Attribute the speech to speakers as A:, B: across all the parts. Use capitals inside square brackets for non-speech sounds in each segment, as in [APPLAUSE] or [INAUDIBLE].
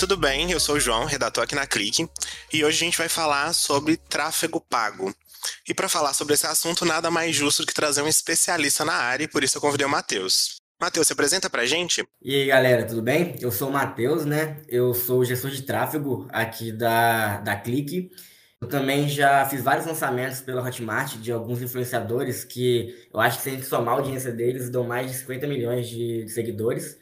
A: tudo bem? Eu sou o João, redator aqui na Clique, e hoje a gente vai falar sobre tráfego pago. E para falar sobre esse assunto, nada mais justo do que trazer um especialista na área, e por isso eu convidei o Matheus. Matheus, se apresenta pra gente?
B: E aí, galera, tudo bem? Eu sou o Matheus, né? Eu sou gestor de tráfego aqui da, da Clique. Eu também já fiz vários lançamentos pela Hotmart de alguns influenciadores que eu acho que se a gente somar a audiência deles, dão mais de 50 milhões de seguidores.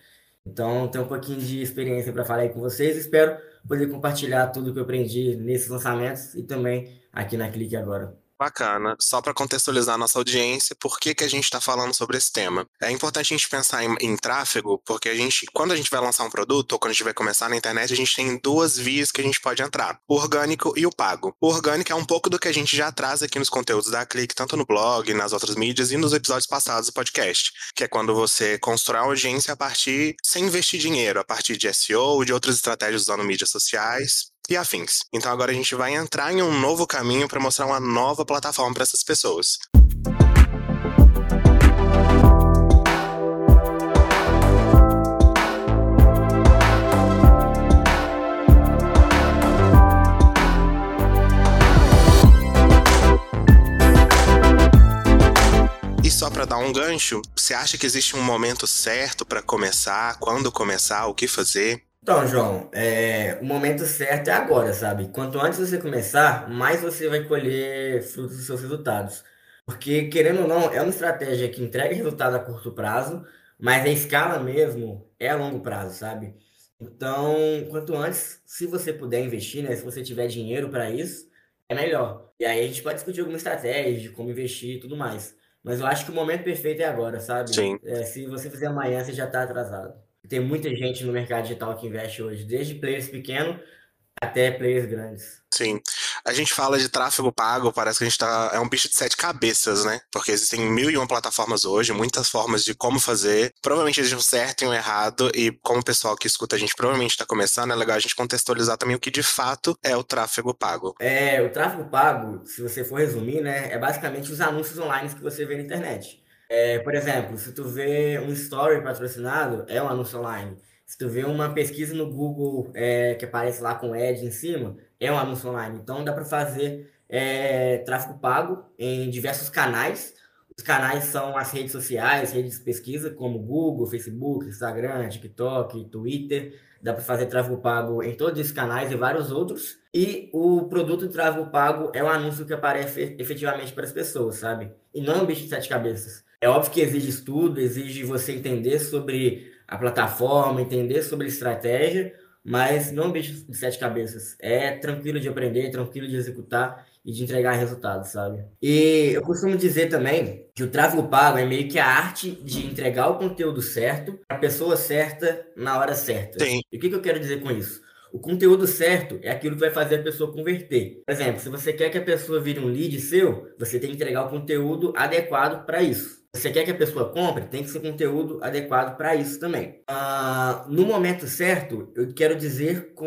B: Então, tenho um pouquinho de experiência para falar aí com vocês. Espero poder compartilhar tudo que eu aprendi nesses lançamentos e também aqui na Clique agora.
A: Bacana. Só para contextualizar a nossa audiência, por que, que a gente está falando sobre esse tema? É importante a gente pensar em, em, tráfego, porque a gente, quando a gente vai lançar um produto ou quando a gente vai começar na internet, a gente tem duas vias que a gente pode entrar: o orgânico e o pago. O orgânico é um pouco do que a gente já traz aqui nos conteúdos da Clique, tanto no blog, nas outras mídias e nos episódios passados do podcast, que é quando você constrói uma audiência a partir, sem investir dinheiro, a partir de SEO, de outras estratégias usando mídias sociais e afins. Então agora a gente vai entrar em um novo caminho para mostrar uma nova plataforma para essas pessoas. Só para dar um gancho, você acha que existe um momento certo para começar? Quando começar? O que fazer?
B: Então, João, é, o momento certo é agora, sabe? Quanto antes você começar, mais você vai colher frutos dos seus resultados. Porque, querendo ou não, é uma estratégia que entrega resultado a curto prazo, mas a escala mesmo é a longo prazo, sabe? Então, quanto antes, se você puder investir, né? Se você tiver dinheiro para isso, é melhor. E aí a gente pode discutir alguma estratégia de como investir e tudo mais. Mas eu acho que o momento perfeito é agora, sabe?
A: Sim.
B: É, se você fizer amanhã, você já está atrasado. Tem muita gente no mercado digital que investe hoje, desde players pequenos até players grandes.
A: Sim. A gente fala de tráfego pago, parece que a gente tá. É um bicho de sete cabeças, né? Porque existem mil e uma plataformas hoje, muitas formas de como fazer. Provavelmente existe um certo e um errado, e como o pessoal que escuta a gente provavelmente está começando, é legal a gente contextualizar também o que de fato é o tráfego pago.
B: É, o tráfego pago, se você for resumir, né, é basicamente os anúncios online que você vê na internet. É, por exemplo, se tu vê um story patrocinado, é um anúncio online. Se tu vê uma pesquisa no Google é, que aparece lá com ad em cima, é um anúncio online. Então dá para fazer é, tráfego pago em diversos canais. Os canais são as redes sociais, redes de pesquisa, como Google, Facebook, Instagram, TikTok, Twitter. Dá para fazer tráfego pago em todos esses canais e vários outros. E o produto de tráfego pago é um anúncio que aparece efetivamente para as pessoas, sabe? E não é um bicho de sete cabeças. É óbvio que exige estudo, exige você entender sobre a plataforma, entender sobre estratégia, mas não é um bicho de sete cabeças. É tranquilo de aprender, tranquilo de executar e de entregar resultados, sabe? E eu costumo dizer também que o tráfego pago é meio que a arte de entregar o conteúdo certo para a pessoa certa na hora certa.
A: Sim.
B: E o que, que eu quero dizer com isso? O conteúdo certo é aquilo que vai fazer a pessoa converter. Por exemplo, se você quer que a pessoa vire um lead seu, você tem que entregar o conteúdo adequado para isso. Você quer que a pessoa compre? Tem que ser conteúdo adequado para isso também. Ah, no momento certo, eu quero dizer com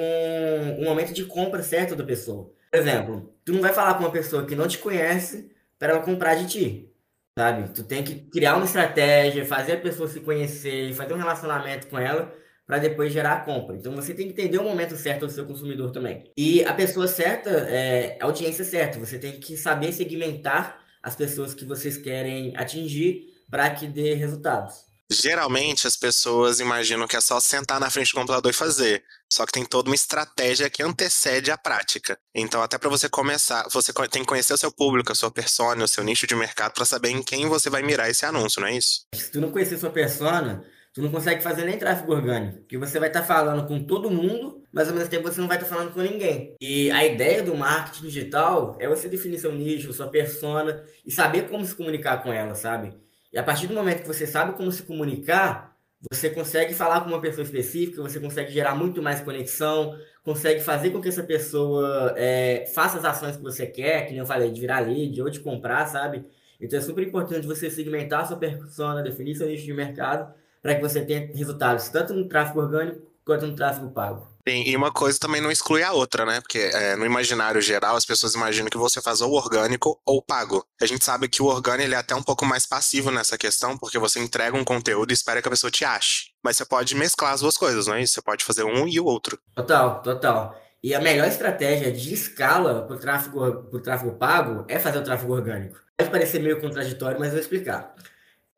B: o momento de compra certo da pessoa. Por exemplo, tu não vai falar com uma pessoa que não te conhece para ela comprar de ti, sabe? Tu tem que criar uma estratégia, fazer a pessoa se conhecer, fazer um relacionamento com ela para depois gerar a compra. Então você tem que entender o momento certo do seu consumidor também. E a pessoa certa é a audiência certa. Você tem que saber segmentar as pessoas que vocês querem atingir para que dê resultados.
A: Geralmente as pessoas imaginam que é só sentar na frente do computador e fazer. Só que tem toda uma estratégia que antecede a prática. Então, até para você começar, você tem que conhecer o seu público, a sua persona, o seu nicho de mercado para saber em quem você vai mirar esse anúncio, não é isso?
B: Se tu não conhecer sua persona, tu não consegue fazer nem tráfego orgânico, porque você vai estar tá falando com todo mundo, mas ao mesmo tempo você não vai estar tá falando com ninguém. E a ideia do marketing digital é você definir seu nicho, sua persona e saber como se comunicar com ela, sabe? E a partir do momento que você sabe como se comunicar, você consegue falar com uma pessoa específica, você consegue gerar muito mais conexão, consegue fazer com que essa pessoa é, faça as ações que você quer, que nem eu falei, de virar lead ou de comprar, sabe? Então é super importante você segmentar sua persona, definir seu nicho de mercado, para que você tenha resultados tanto no tráfego orgânico quanto no tráfego pago.
A: Sim, e uma coisa também não exclui a outra, né? Porque é, no imaginário geral as pessoas imaginam que você faz ou orgânico ou pago. A gente sabe que o orgânico ele é até um pouco mais passivo nessa questão, porque você entrega um conteúdo e espera que a pessoa te ache. Mas você pode mesclar as duas coisas, não é isso? Você pode fazer um e o outro.
B: Total, total. E a melhor estratégia de escala para o tráfego, pro tráfego pago é fazer o tráfego orgânico. Pode parecer meio contraditório, mas eu vou explicar.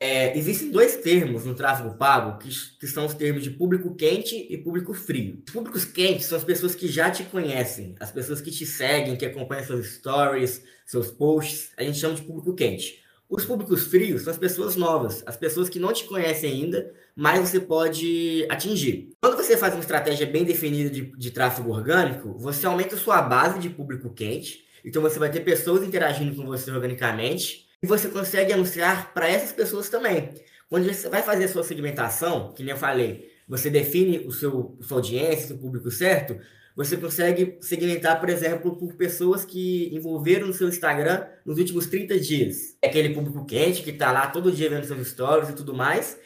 B: É, existem dois termos no tráfego pago, que, que, são os termos de público quente e público frio. Os públicos quentes são as pessoas que já te conhecem, as pessoas que te seguem, que acompanham seus stories, seus posts, a gente chama de público quente. Os públicos frios são as pessoas novas, as pessoas que não te conhecem ainda, mas você pode atingir. Quando você faz uma estratégia bem definida de, de tráfego orgânico, você aumenta sua base de público quente, então você vai ter pessoas interagindo com você organicamente, e você consegue anunciar para essas pessoas também. Quando você vai fazer a sua segmentação, que nem eu falei, você define o seu sua audiência, seu público certo, você consegue segmentar, por exemplo, por pessoas que envolveram no seu Instagram nos últimos 30 dias. É aquele público quente que está lá todo dia vendo seus stories e tudo mais.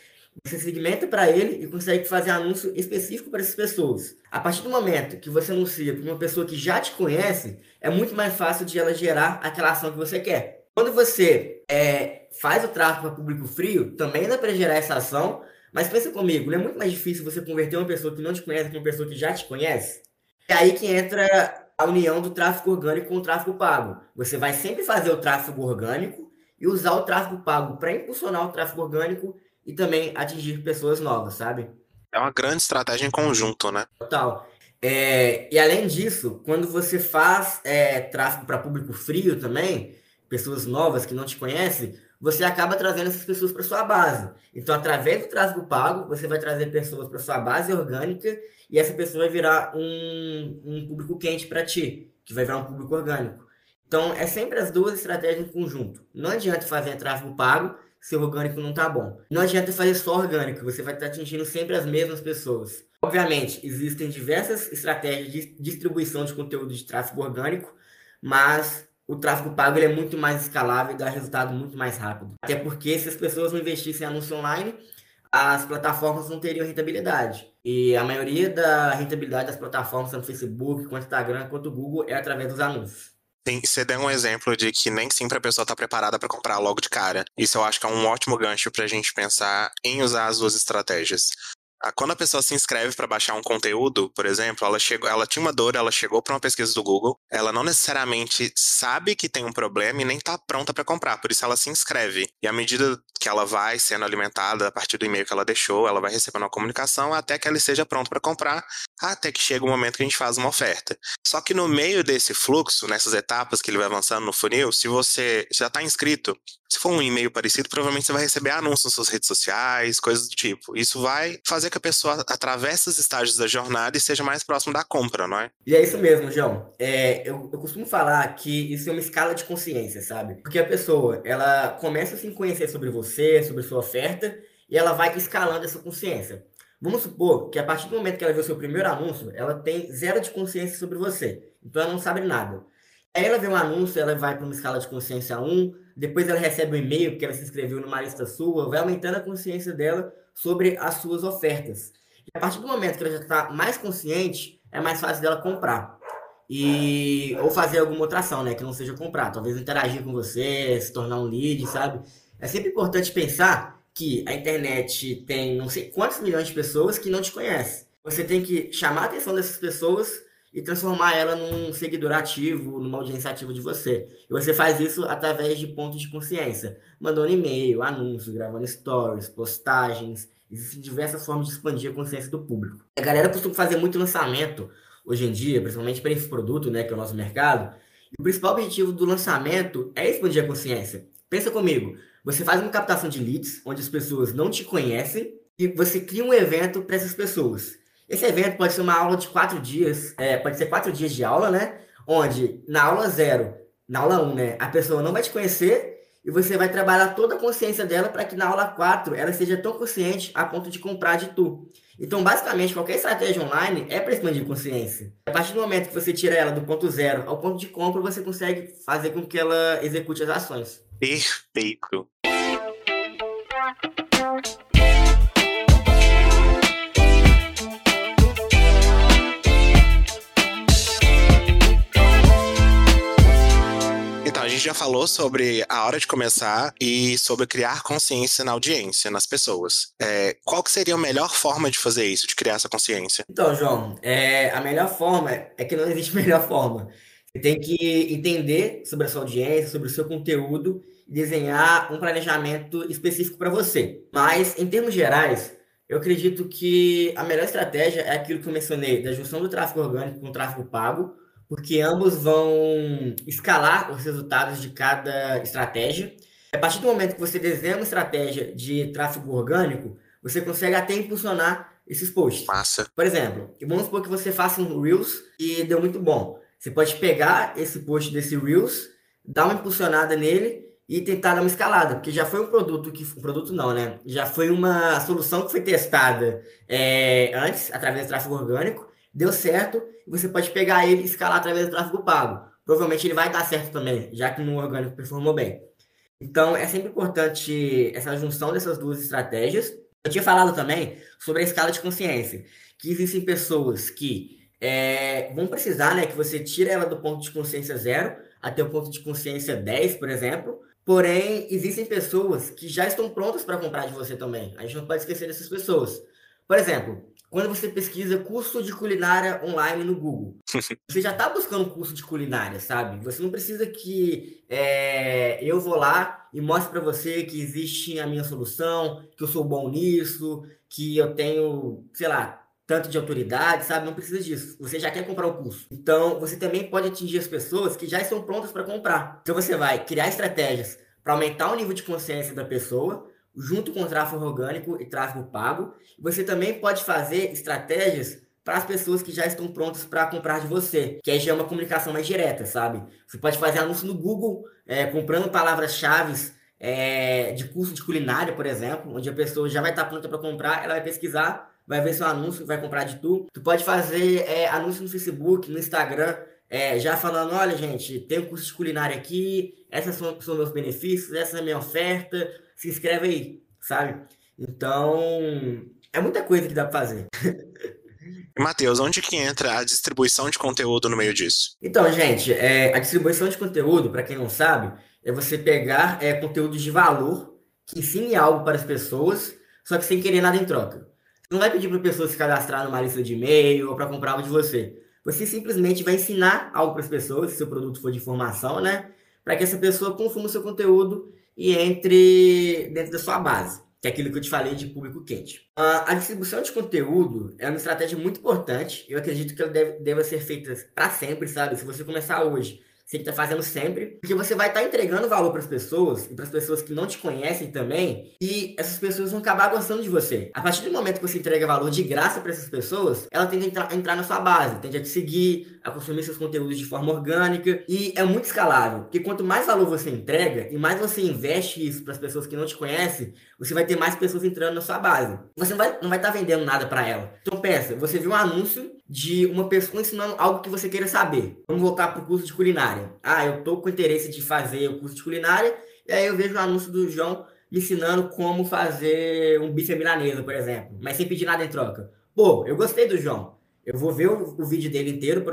B: Você segmenta para ele e consegue fazer anúncio específico para essas pessoas. A partir do momento que você anuncia para uma pessoa que já te conhece, é muito mais fácil de ela gerar aquela ação que você quer. Quando você é, faz o tráfego para público frio, também dá para gerar essa ação, mas pensa comigo, não é muito mais difícil você converter uma pessoa que não te conhece com uma pessoa que já te conhece? É aí que entra a união do tráfego orgânico com o tráfego pago. Você vai sempre fazer o tráfego orgânico e usar o tráfego pago para impulsionar o tráfego orgânico e também atingir pessoas novas, sabe?
A: É uma grande estratégia em conjunto, né?
B: Total. É, e além disso, quando você faz é, tráfego para público frio também, pessoas novas que não te conhecem, você acaba trazendo essas pessoas para sua base. Então, através do tráfego pago, você vai trazer pessoas para sua base orgânica e essa pessoa vai virar um, um público quente para ti, que vai virar um público orgânico. Então, é sempre as duas estratégias em conjunto. Não adianta fazer tráfego pago se o orgânico não tá bom. Não adianta fazer só orgânico, você vai estar atingindo sempre as mesmas pessoas. Obviamente, existem diversas estratégias de distribuição de conteúdo de tráfego orgânico, mas o tráfego pago é muito mais escalável e dá resultado muito mais rápido. Até porque se as pessoas não investissem em anúncio online, as plataformas não teriam rentabilidade. E a maioria da rentabilidade das plataformas, tanto Facebook, quanto Instagram, quanto Google, é através dos anúncios.
A: Você deu um exemplo de que nem sempre a pessoa está preparada para comprar logo de cara. Isso eu acho que é um ótimo gancho para a gente pensar em usar as duas estratégias. Ah, quando a pessoa se inscreve para baixar um conteúdo, por exemplo, ela chegou, ela tinha uma dor, ela chegou para uma pesquisa do Google, ela não necessariamente sabe que tem um problema e nem está pronta para comprar, por isso ela se inscreve. E à medida que ela vai sendo alimentada a partir do e-mail que ela deixou, ela vai recebendo uma comunicação até que ela esteja pronta para comprar, até que chega o momento que a gente faz uma oferta. Só que no meio desse fluxo, nessas etapas que ele vai avançando no funil, se você já está inscrito, se for um e-mail parecido, provavelmente você vai receber anúncios nas suas redes sociais, coisas do tipo. Isso vai fazer que a pessoa atravesse os estágios da jornada e seja mais próximo da compra, não é?
B: E é isso mesmo, João. É, eu, eu costumo falar que isso é uma escala de consciência, sabe? Porque a pessoa, ela começa a se conhecer sobre você, sobre sua oferta, e ela vai escalando essa consciência. Vamos supor que a partir do momento que ela vê o seu primeiro anúncio, ela tem zero de consciência sobre você. Então ela não sabe nada. Aí ela vê um anúncio, ela vai para uma escala de consciência 1, depois ela recebe um e-mail porque ela se inscreveu numa lista sua, vai aumentando a consciência dela sobre as suas ofertas. E a partir do momento que ela já está mais consciente, é mais fácil dela comprar. E, ou fazer alguma outra ação, né? Que não seja comprar. Talvez interagir com você, se tornar um lead, sabe? É sempre importante pensar que a internet tem não sei quantos milhões de pessoas que não te conhecem. Você tem que chamar a atenção dessas pessoas e transformar ela num seguidor ativo, numa audiência ativa de você. E você faz isso através de pontos de consciência, mandando e-mail, anúncios, gravando stories, postagens. Existem diversas formas de expandir a consciência do público. A galera costuma fazer muito lançamento hoje em dia, principalmente para esse produto, né, que é o nosso mercado. E o principal objetivo do lançamento é expandir a consciência. Pensa comigo, você faz uma captação de leads, onde as pessoas não te conhecem, e você cria um evento para essas pessoas. Esse evento pode ser uma aula de quatro dias, é, pode ser quatro dias de aula, né? Onde na aula zero, na aula um, né, a pessoa não vai te conhecer e você vai trabalhar toda a consciência dela para que na aula 4 ela seja tão consciente a ponto de comprar de tu. Então, basicamente, qualquer estratégia online é para expandir consciência. A partir do momento que você tira ela do ponto zero ao ponto de compra, você consegue fazer com que ela execute as ações.
A: Perfeito. Já falou sobre a hora de começar e sobre criar consciência na audiência, nas pessoas. É, qual que seria a melhor forma de fazer isso, de criar essa consciência?
B: Então, João, é, a melhor forma é que não existe [LAUGHS] melhor forma. Você tem que entender sobre a sua audiência, sobre o seu conteúdo desenhar um planejamento específico para você. Mas, em termos gerais, eu acredito que a melhor estratégia é aquilo que eu mencionei, da junção do tráfego orgânico com o tráfego pago, porque ambos vão escalar os resultados de cada estratégia. A partir do momento que você desenha uma estratégia de tráfego orgânico, você consegue até impulsionar esses posts.
A: Massa.
B: Por exemplo, vamos supor que você faça um Reels e deu muito bom. Você pode pegar esse post desse Reels, dar uma impulsionada nele e tentar dar uma escalada, porque já foi um produto que. Um produto não, né? Já foi uma solução que foi testada é, antes, através do tráfego orgânico, deu certo, você pode pegar ele e escalar através do tráfego pago. Provavelmente ele vai dar certo também, já que no orgânico performou bem. Então é sempre importante essa junção dessas duas estratégias. Eu tinha falado também sobre a escala de consciência, que existem pessoas que é, vão precisar né, que você tire ela do ponto de consciência zero até o ponto de consciência 10, por exemplo. Porém, existem pessoas que já estão prontas para comprar de você também. A gente não pode esquecer dessas pessoas. Por exemplo, quando você pesquisa curso de culinária online no Google, [LAUGHS] você já está buscando curso de culinária, sabe? Você não precisa que é, eu vou lá e mostre para você que existe a minha solução, que eu sou bom nisso, que eu tenho, sei lá, tanto de autoridade, sabe? Não precisa disso. Você já quer comprar o curso. Então, você também pode atingir as pessoas que já estão prontas para comprar. Então, você vai criar estratégias para aumentar o nível de consciência da pessoa, junto com o tráfego orgânico e tráfego pago. Você também pode fazer estratégias para as pessoas que já estão prontas para comprar de você, que aí já é uma comunicação mais direta, sabe? Você pode fazer anúncio no Google, é, comprando palavras-chave é, de curso de culinária, por exemplo, onde a pessoa já vai estar pronta para comprar, ela vai pesquisar, vai ver seu anúncio, vai comprar de tu. Tu pode fazer é, anúncio no Facebook, no Instagram, é, já falando, olha gente, tem um curso de culinária aqui, esses são, são meus benefícios, essa é a minha oferta, se inscreve aí, sabe? Então, é muita coisa que dá pra fazer. [LAUGHS]
A: Matheus, onde que entra a distribuição de conteúdo no meio disso?
B: Então, gente, é, a distribuição de conteúdo, para quem não sabe, é você pegar é, conteúdos de valor que ensine algo para as pessoas, só que sem querer nada em troca. Você não vai pedir para a pessoa se cadastrar numa lista de e-mail ou para comprar algo de você. Você simplesmente vai ensinar algo para as pessoas, se seu produto for de informação, né? Para que essa pessoa consuma o seu conteúdo e entre dentro da sua base, que é aquilo que eu te falei de público quente. A distribuição de conteúdo é uma estratégia muito importante. Eu acredito que ela deve, deve ser feita para sempre, sabe? Se você começar hoje você está fazendo sempre, porque você vai estar tá entregando valor para as pessoas e para as pessoas que não te conhecem também, e essas pessoas vão acabar gostando de você. A partir do momento que você entrega valor de graça para essas pessoas, ela tende a entrar, a entrar, na sua base, tende a te seguir, a consumir seus conteúdos de forma orgânica, e é muito escalável, porque quanto mais valor você entrega e mais você investe isso para as pessoas que não te conhecem, você vai ter mais pessoas entrando na sua base. Você não vai não vai estar tá vendendo nada para ela. Então pensa, você viu um anúncio de uma pessoa ensinando algo que você queira saber. Vamos voltar para o curso de culinária. Ah, eu tô com interesse de fazer o curso de culinária, e aí eu vejo o anúncio do João me ensinando como fazer um bife milanesa, por exemplo, mas sem pedir nada em troca. Pô, eu gostei do João. Eu vou ver o, o vídeo dele inteiro,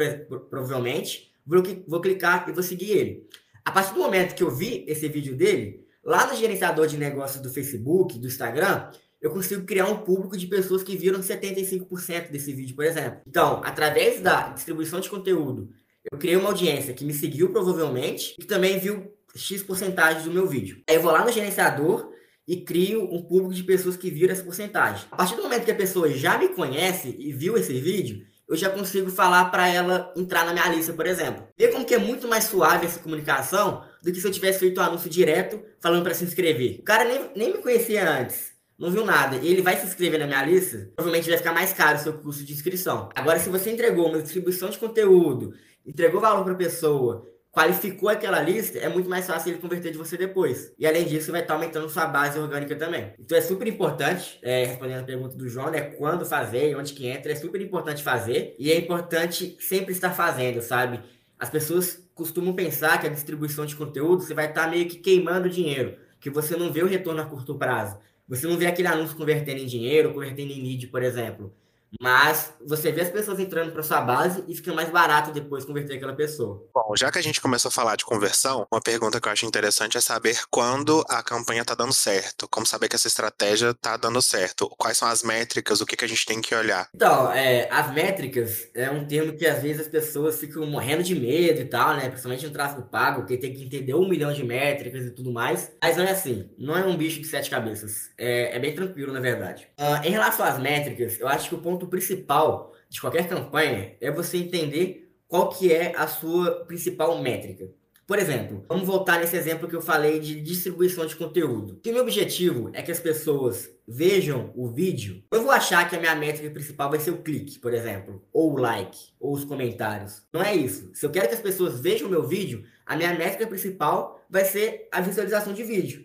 B: provavelmente, vou, vou clicar e vou seguir ele. A partir do momento que eu vi esse vídeo dele, lá no gerenciador de negócios do Facebook, do Instagram, eu consigo criar um público de pessoas que viram 75% desse vídeo, por exemplo. Então, através da distribuição de conteúdo, eu criei uma audiência que me seguiu provavelmente e também viu X porcentagem do meu vídeo. Aí eu vou lá no gerenciador e crio um público de pessoas que viram essa porcentagem. A partir do momento que a pessoa já me conhece e viu esse vídeo, eu já consigo falar para ela entrar na minha lista, por exemplo. Vê como que é muito mais suave essa comunicação do que se eu tivesse feito um anúncio direto falando para se inscrever. O cara nem, nem me conhecia antes não viu nada e ele vai se inscrever na minha lista, provavelmente vai ficar mais caro o seu custo de inscrição. Agora, se você entregou uma distribuição de conteúdo, entregou valor para a pessoa, qualificou aquela lista, é muito mais fácil ele converter de você depois. E além disso, vai estar aumentando sua base orgânica também. Então é super importante, é, respondendo a pergunta do João, né? Quando fazer, onde que entra, é super importante fazer. E é importante sempre estar fazendo, sabe? As pessoas costumam pensar que a distribuição de conteúdo você vai estar meio que queimando dinheiro, que você não vê o retorno a curto prazo. Você não vê aquele anúncio convertendo em dinheiro, convertendo em lead, por exemplo. Mas você vê as pessoas entrando para sua base e fica mais barato depois converter aquela pessoa.
A: Bom, já que a gente começou a falar de conversão, uma pergunta que eu acho interessante é saber quando a campanha está dando certo. Como saber que essa estratégia está dando certo? Quais são as métricas? O que, que a gente tem que olhar?
B: Então, é, as métricas é um termo que às vezes as pessoas ficam morrendo de medo e tal, né? Principalmente no tráfego pago, que tem que entender um milhão de métricas e tudo mais. Mas não é assim. Não é um bicho de sete cabeças. É, é bem tranquilo, na verdade. Uh, em relação às métricas, eu acho que o ponto principal de qualquer campanha é você entender qual que é a sua principal métrica. Por exemplo, vamos voltar nesse exemplo que eu falei de distribuição de conteúdo. Se o meu objetivo é que as pessoas vejam o vídeo, eu vou achar que a minha métrica principal vai ser o clique, por exemplo, ou o like, ou os comentários. Não é isso. Se eu quero que as pessoas vejam o meu vídeo, a minha métrica principal vai ser a visualização de vídeo.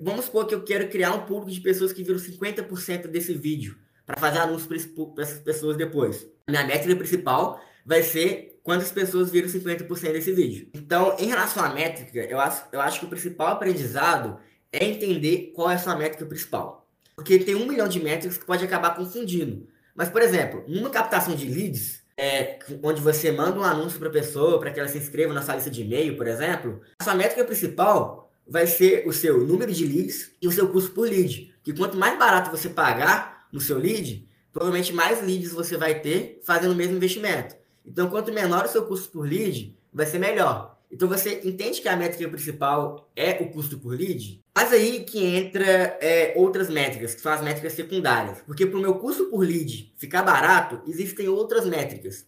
B: Vamos supor que eu quero criar um público de pessoas que viram 50% desse vídeo para fazer anúncios para essas pessoas depois. Minha métrica principal vai ser quantas pessoas viram 50% desse vídeo. Então, em relação à métrica, eu acho, eu acho que o principal aprendizado é entender qual é a sua métrica principal. Porque tem um milhão de métricas que pode acabar confundindo. Mas, por exemplo, numa captação de leads, é, onde você manda um anúncio para a pessoa para que ela se inscreva na sua lista de e-mail, por exemplo, a sua métrica principal vai ser o seu número de leads e o seu custo por lead. Que quanto mais barato você pagar no seu lead, provavelmente mais leads você vai ter fazendo o mesmo investimento. Então, quanto menor o seu custo por lead, vai ser melhor. Então, você entende que a métrica principal é o custo por lead? Mas aí que entra é, outras métricas, que são as métricas secundárias. Porque para o meu custo por lead ficar barato, existem outras métricas.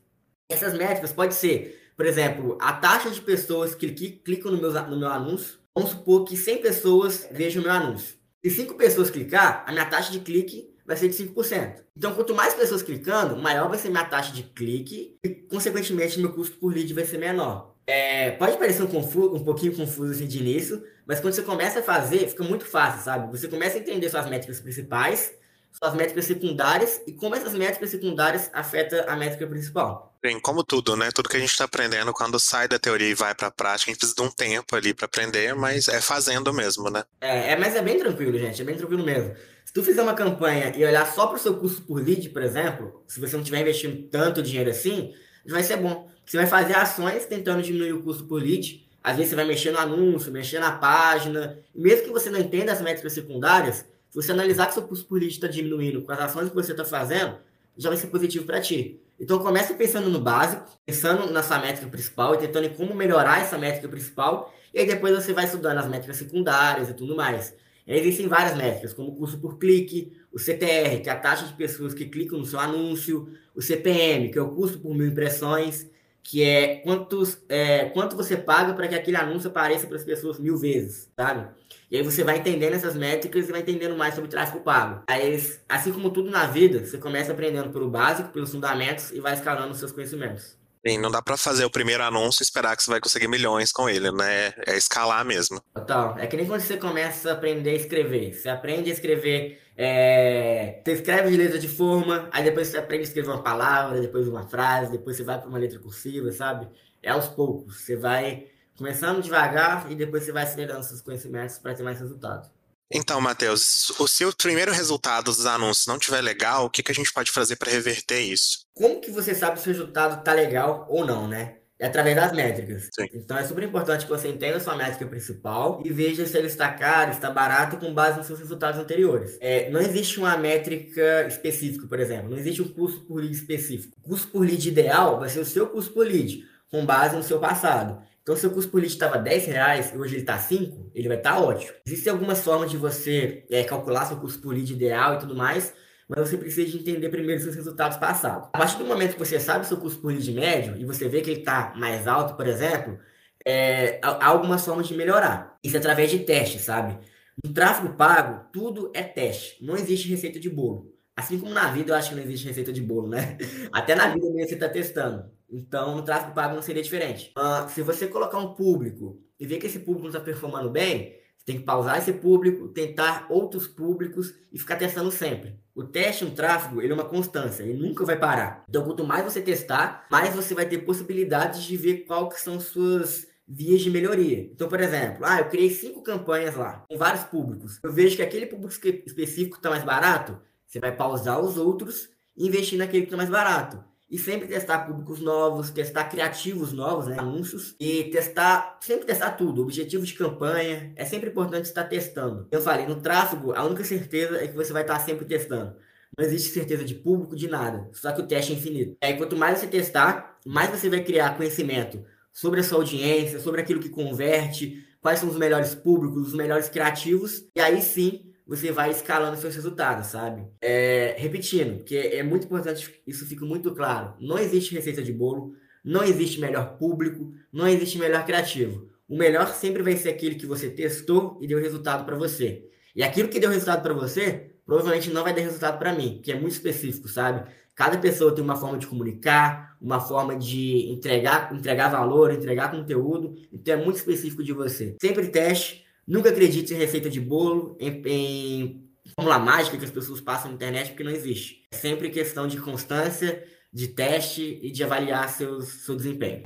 B: Essas métricas pode ser, por exemplo, a taxa de pessoas que clicam no meu, no meu anúncio. Vamos supor que 100 pessoas vejam o meu anúncio. Se 5 pessoas clicar, a minha taxa de clique vai ser de 5%. Então, quanto mais pessoas clicando, maior vai ser minha taxa de clique e, consequentemente, meu custo por lead vai ser menor. É, pode parecer um, confuso, um pouquinho confuso assim de início, mas quando você começa a fazer, fica muito fácil, sabe? Você começa a entender suas métricas principais, suas métricas secundárias e como essas métricas secundárias afetam a métrica principal.
A: Bem, como tudo, né? Tudo que a gente está aprendendo, quando sai da teoria e vai para a prática, a gente precisa de um tempo ali para aprender, mas é fazendo mesmo, né?
B: É, é, mas é bem tranquilo, gente, é bem tranquilo mesmo. Se tu fizer uma campanha e olhar só para o seu custo por lead, por exemplo, se você não estiver investindo tanto dinheiro assim, vai ser bom. Você vai fazer ações tentando diminuir o custo por lead. Às vezes você vai mexer no anúncio, mexer na página. Mesmo que você não entenda as métricas secundárias, se você analisar que seu custo por lead está diminuindo com as ações que você está fazendo, já vai ser positivo para ti. Então comece pensando no básico, pensando na sua métrica principal e tentando em como melhorar essa métrica principal. E aí depois você vai estudando as métricas secundárias e tudo mais. Existem várias métricas, como o custo por clique, o CTR, que é a taxa de pessoas que clicam no seu anúncio, o CPM, que é o custo por mil impressões, que é, quantos, é quanto você paga para que aquele anúncio apareça para as pessoas mil vezes, sabe? E aí você vai entendendo essas métricas e vai entendendo mais sobre tráfego pago. Aí, assim como tudo na vida, você começa aprendendo pelo básico, pelos fundamentos e vai escalando os seus conhecimentos.
A: Sim, não dá para fazer o primeiro anúncio e esperar que você vai conseguir milhões com ele, né? É escalar mesmo.
B: Total. É que nem quando você começa a aprender a escrever. Você aprende a escrever. É... Você escreve de letra de forma, aí depois você aprende a escrever uma palavra, depois uma frase, depois você vai para uma letra cursiva, sabe? É aos poucos. Você vai começando devagar e depois você vai acelerando seus conhecimentos para ter mais resultado.
A: Então, Matheus, se o primeiro resultado dos anúncios não tiver legal, o que, que a gente pode fazer para reverter isso?
B: Como que você sabe se o resultado está legal ou não, né? É através das métricas.
A: Sim.
B: Então é super importante que você entenda a sua métrica principal e veja se ele está caro, está barato com base nos seus resultados anteriores. É, não existe uma métrica específica, por exemplo. Não existe um custo por lead específico. O custo por lead ideal vai ser o seu custo por lead, com base no seu passado. Então, se o custo por lead estava 10 reais e hoje ele está 5, ele vai estar tá ótimo. Existem algumas formas de você é, calcular seu custo por lead ideal e tudo mais, mas você precisa de entender primeiro seus resultados passados. A partir do momento que você sabe seu custo por lead médio e você vê que ele está mais alto, por exemplo, é, há algumas formas de melhorar. Isso é através de testes, sabe? No tráfego pago, tudo é teste. Não existe receita de bolo. Assim como na vida, eu acho que não existe receita de bolo, né? [LAUGHS] Até na vida mesmo você está testando. Então, no tráfego pago não seria diferente. Uh, se você colocar um público e ver que esse público não está performando bem, você tem que pausar esse público, tentar outros públicos e ficar testando sempre. O teste no tráfego, ele é uma constância, ele nunca vai parar. Então, quanto mais você testar, mais você vai ter possibilidades de ver que são suas vias de melhoria. Então, por exemplo, ah, eu criei cinco campanhas lá, com vários públicos. Eu vejo que aquele público específico está mais barato, você vai pausar os outros e investir naquele que está mais barato. E sempre testar públicos novos, testar criativos novos, né, anúncios, e testar, sempre testar tudo. Objetivo de campanha, é sempre importante estar testando. Eu falei, no tráfego, a única certeza é que você vai estar sempre testando. Não existe certeza de público, de nada. Só que o teste é infinito. E aí, quanto mais você testar, mais você vai criar conhecimento sobre a sua audiência, sobre aquilo que converte, quais são os melhores públicos, os melhores criativos. E aí sim, você vai escalando seus resultados, sabe? É, repetindo, porque é muito importante, isso fica muito claro. Não existe receita de bolo, não existe melhor público, não existe melhor criativo. O melhor sempre vai ser aquele que você testou e deu resultado para você. E aquilo que deu resultado para você, provavelmente não vai dar resultado para mim, que é muito específico, sabe? Cada pessoa tem uma forma de comunicar, uma forma de entregar, entregar valor, entregar conteúdo, então é muito específico de você. Sempre teste, nunca acredite em receita de bolo, em, em fórmula mágica que as pessoas passam na internet, porque não existe. É sempre questão de constância, de teste e de avaliar seus, seu desempenho.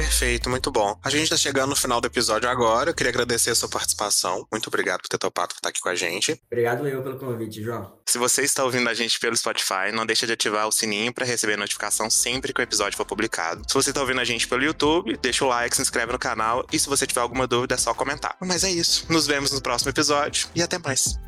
A: Perfeito, muito bom. A gente está chegando no final do episódio agora. Eu queria agradecer a sua participação. Muito obrigado por ter topado estar aqui com a gente.
B: Obrigado eu pelo convite, João.
A: Se você está ouvindo a gente pelo Spotify, não deixa de ativar o sininho para receber notificação sempre que o episódio for publicado. Se você está ouvindo a gente pelo YouTube, deixa o like, se inscreve no canal e se você tiver alguma dúvida é só comentar. Mas é isso. Nos vemos no próximo episódio e até mais.